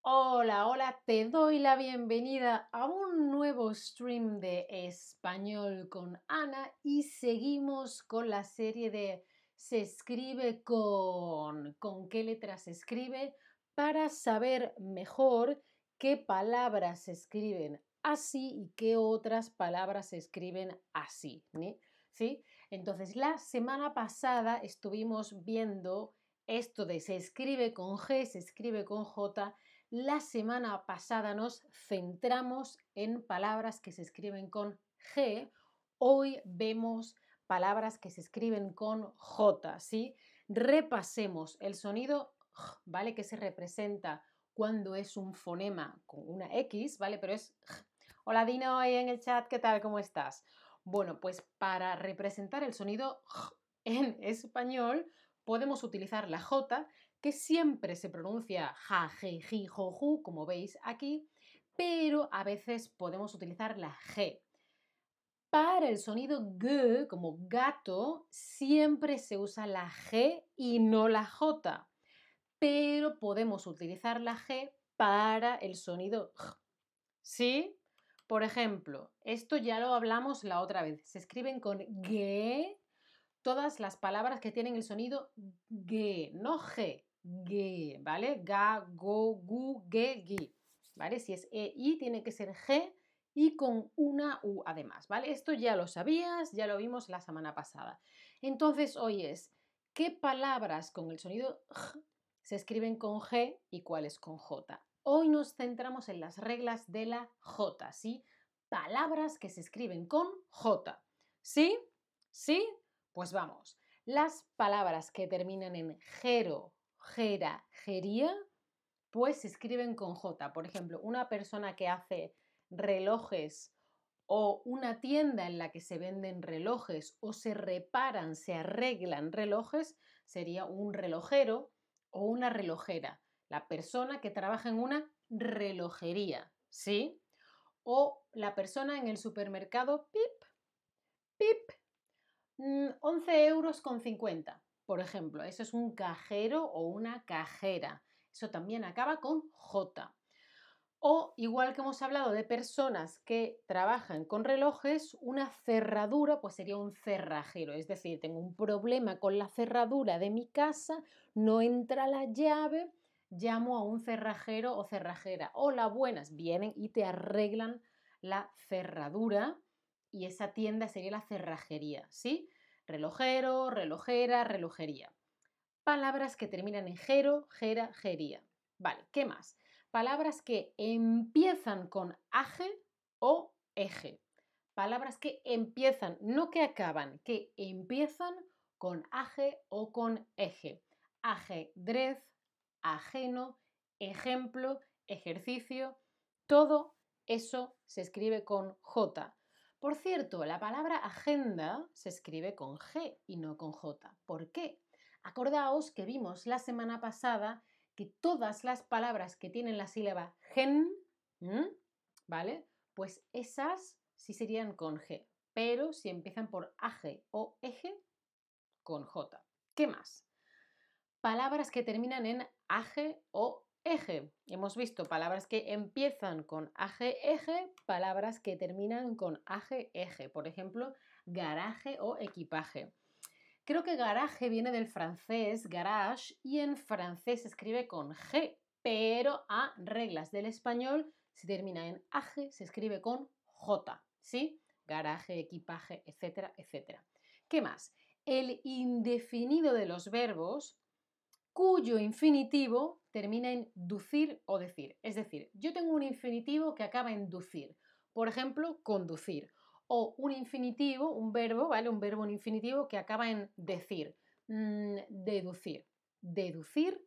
Hola, hola, te doy la bienvenida a un nuevo stream de español con Ana y seguimos con la serie de se escribe con, con qué letras se escribe para saber mejor qué palabras se escriben así y qué otras palabras se escriben así. ¿Sí? Entonces, la semana pasada estuvimos viendo esto de se escribe con G, se escribe con J. La semana pasada nos centramos en palabras que se escriben con G. Hoy vemos palabras que se escriben con J, ¿sí? Repasemos el sonido, ¿vale? Que se representa cuando es un fonema con una X, ¿vale? Pero es Hola Dino, ahí en el chat, ¿qué tal? ¿Cómo estás? Bueno, pues para representar el sonido en español podemos utilizar la J, que siempre se pronuncia ja, je, ji, jo, ju, como veis aquí, pero a veces podemos utilizar la G. Para el sonido G, como gato, siempre se usa la G y no la J, pero podemos utilizar la G para el sonido J. ¿Sí? Por ejemplo, esto ya lo hablamos la otra vez. Se escriben con g todas las palabras que tienen el sonido g, no g, g, ¿vale? Ga, go, gu, ge, gi, ¿vale? Si es e, i, tiene que ser g y con una u además, ¿vale? Esto ya lo sabías, ya lo vimos la semana pasada. Entonces, hoy es, ¿qué palabras con el sonido g se escriben con g y cuáles con j? Hoy nos centramos en las reglas de la J, ¿sí? Palabras que se escriben con J. ¿Sí? ¿Sí? Pues vamos. Las palabras que terminan en gero, gera, gería, pues se escriben con J. Por ejemplo, una persona que hace relojes o una tienda en la que se venden relojes o se reparan, se arreglan relojes, sería un relojero o una relojera la persona que trabaja en una relojería, ¿sí? O la persona en el supermercado, pip, pip, 11 mm, euros con 50, por ejemplo. Eso es un cajero o una cajera. Eso también acaba con J. O igual que hemos hablado de personas que trabajan con relojes, una cerradura pues sería un cerrajero. Es decir, tengo un problema con la cerradura de mi casa, no entra la llave, llamo a un cerrajero o cerrajera. Hola, buenas, vienen y te arreglan la cerradura y esa tienda sería la cerrajería, ¿sí? Relojero, relojera, relojería. Palabras que terminan en gero, gera, gería. Vale, ¿qué más? Palabras que empiezan con aje o eje. Palabras que empiezan, no que acaban, que empiezan con aje o con eje. Ajedrez, ajeno, ejemplo, ejercicio, todo eso se escribe con J. Por cierto, la palabra agenda se escribe con G y no con J. ¿Por qué? Acordaos que vimos la semana pasada que todas las palabras que tienen la sílaba gen, ¿vale? Pues esas sí serían con G, pero si empiezan por AG o eje, con J. ¿Qué más? Palabras que terminan en aje o eje. Hemos visto palabras que empiezan con aje, eje, palabras que terminan con aje, eje. Por ejemplo, garaje o equipaje. Creo que garaje viene del francés garage y en francés se escribe con G, pero a reglas del español se termina en aje, se escribe con J, ¿sí? Garaje, equipaje, etcétera, etcétera. ¿Qué más? El indefinido de los verbos cuyo infinitivo termina en ducir o decir. Es decir, yo tengo un infinitivo que acaba en ducir. Por ejemplo, conducir. O un infinitivo, un verbo, ¿vale? Un verbo en infinitivo que acaba en decir. Mm, deducir. Deducir,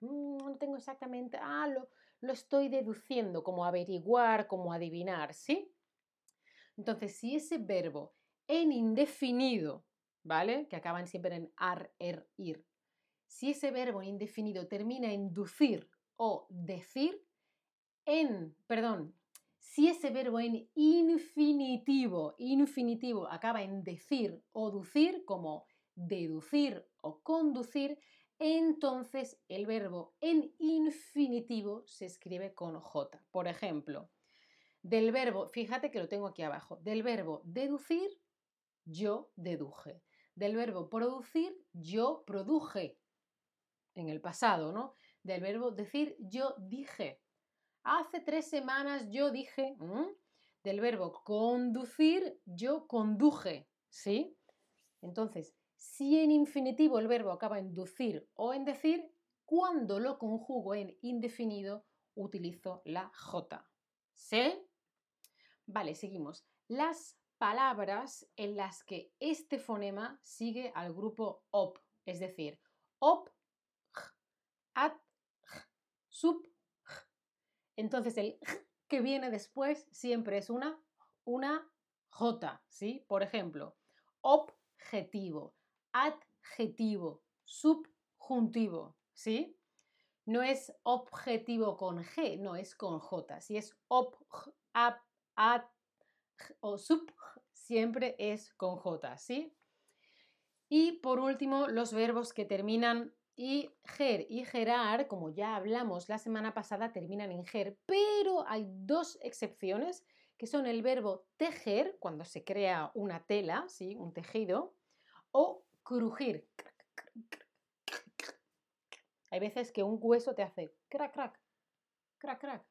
mm, no tengo exactamente, ah, lo, lo estoy deduciendo, como averiguar, como adivinar, ¿sí? Entonces, si ese verbo en indefinido, ¿vale? Que acaban siempre en ar, er, ir, si ese verbo indefinido termina en ducir o decir, en, perdón, Si ese verbo en infinitivo, infinitivo acaba en decir o ducir, como deducir o conducir, entonces el verbo en infinitivo se escribe con J. Por ejemplo, del verbo, fíjate que lo tengo aquí abajo, del verbo deducir, yo deduje. Del verbo producir, yo produje. En el pasado, ¿no? Del verbo decir, yo dije. Hace tres semanas yo dije. Del verbo conducir, yo conduje. ¿Sí? Entonces, si en infinitivo el verbo acaba en ducir o en decir, cuando lo conjugo en indefinido, utilizo la J. ¿Sí? Vale, seguimos. Las palabras en las que este fonema sigue al grupo op, es decir, op, at, sub. Entonces el que viene después siempre es una, una J, ¿sí? Por ejemplo, objetivo, adjetivo, subjuntivo, ¿sí? No es objetivo con G, no es con J. Si es ob, ab, ad o sub, siempre es con J, ¿sí? Y por último, los verbos que terminan y ger y gerar, como ya hablamos la semana pasada, terminan en ger, pero hay dos excepciones, que son el verbo tejer, cuando se crea una tela, ¿sí? un tejido, o crujir. Hay veces que un hueso te hace crack, crack, crack, crack.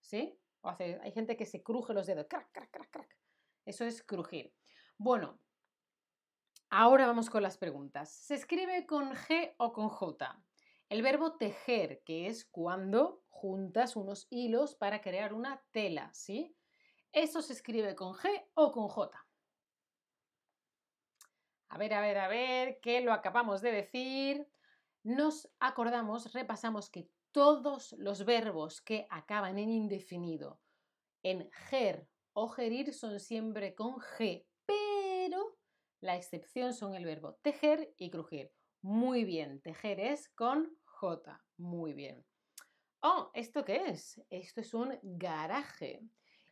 ¿Sí? O hace, hay gente que se cruje los dedos, crack, crack, crack, crack. Eso es crujir. Bueno, ahora vamos con las preguntas. ¿Se escribe con G o con J? El verbo tejer, que es cuando juntas unos hilos para crear una tela, ¿sí? ¿Eso se escribe con G o con J? A ver, a ver, a ver, ¿qué lo acabamos de decir? Nos acordamos, repasamos que todos los verbos que acaban en indefinido, en ger o gerir, son siempre con G, la excepción son el verbo tejer y crujir. Muy bien, tejer es con J. Muy bien. Oh, ¿esto qué es? Esto es un garaje.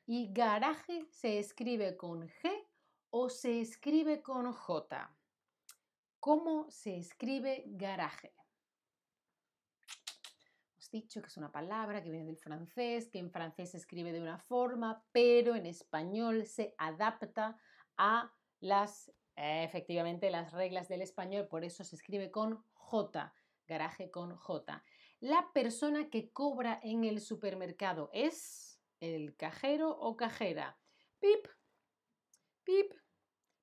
Y garaje se escribe con G o se escribe con J. ¿Cómo se escribe garaje? dicho que es una palabra que viene del francés, que en francés se escribe de una forma, pero en español se adapta a las, efectivamente, las reglas del español, por eso se escribe con J, garaje con J. La persona que cobra en el supermercado es el cajero o cajera. Pip, pip,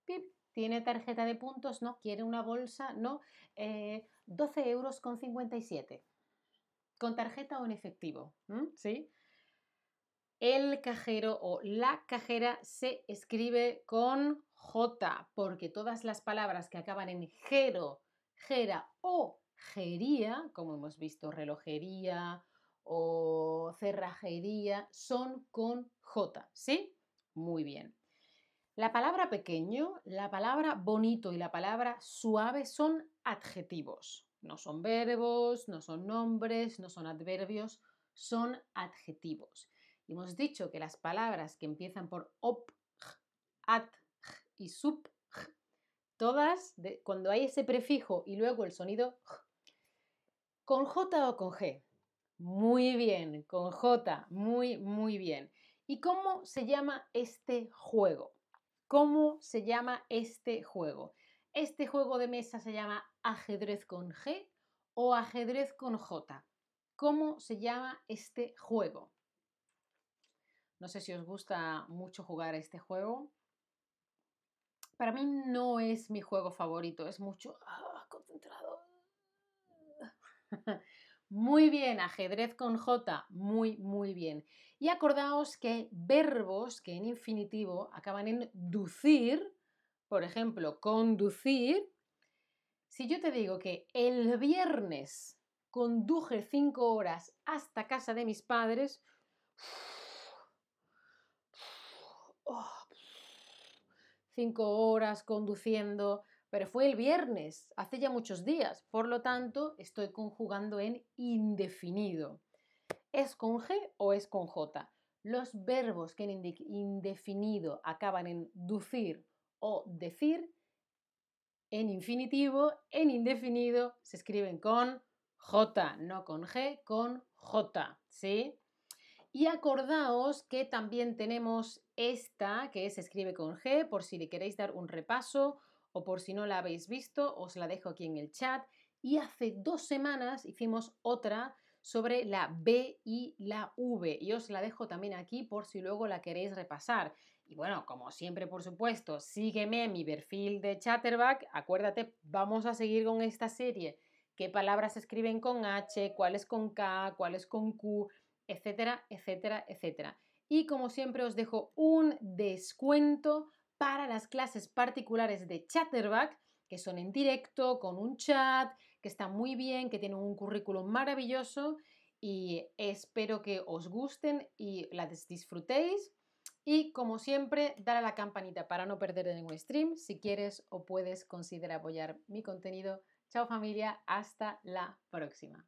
pip. ¿Tiene tarjeta de puntos? No. ¿Quiere una bolsa? No. 12 eh, euros con 57 con tarjeta o en efectivo, ¿sí? El cajero o la cajera se escribe con J, porque todas las palabras que acaban en gero, gera o gería, como hemos visto, relojería o cerrajería, son con J, ¿sí? Muy bien. La palabra pequeño, la palabra bonito y la palabra suave son adjetivos. No son verbos, no son nombres, no son adverbios, son adjetivos. Hemos dicho que las palabras que empiezan por op, at y sub, todas, cuando hay ese prefijo y luego el sonido con J o con G. Muy bien, con J, muy, muy bien. ¿Y cómo se llama este juego? ¿Cómo se llama este juego? Este juego de mesa se llama ajedrez con G o ajedrez con J. ¿Cómo se llama este juego? No sé si os gusta mucho jugar este juego. Para mí no es mi juego favorito, es mucho ah, concentrado. Muy bien, ajedrez con J, muy, muy bien. Y acordaos que verbos que en infinitivo acaban en ducir por ejemplo, conducir, si yo te digo que el viernes conduje cinco horas hasta casa de mis padres, cinco horas conduciendo, pero fue el viernes, hace ya muchos días, por lo tanto estoy conjugando en indefinido. ¿Es con G o es con J? Los verbos que en indefinido acaban en ducir o decir, en infinitivo, en indefinido, se escriben con J, no con G, con J, ¿sí? Y acordaos que también tenemos esta, que se escribe con G, por si le queréis dar un repaso o por si no la habéis visto, os la dejo aquí en el chat. Y hace dos semanas hicimos otra sobre la B y la V. Y os la dejo también aquí por si luego la queréis repasar. Y bueno, como siempre, por supuesto, sígueme en mi perfil de Chatterback. Acuérdate, vamos a seguir con esta serie. ¿Qué palabras se escriben con H? ¿Cuáles con K? ¿Cuáles con Q? Etcétera, etcétera, etcétera. Y como siempre os dejo un descuento para las clases particulares de Chatterback, que son en directo, con un chat, que están muy bien, que tienen un currículum maravilloso y espero que os gusten y las disfrutéis. Y como siempre, dar a la campanita para no perder ningún stream. Si quieres o puedes, considera apoyar mi contenido. Chao familia, hasta la próxima.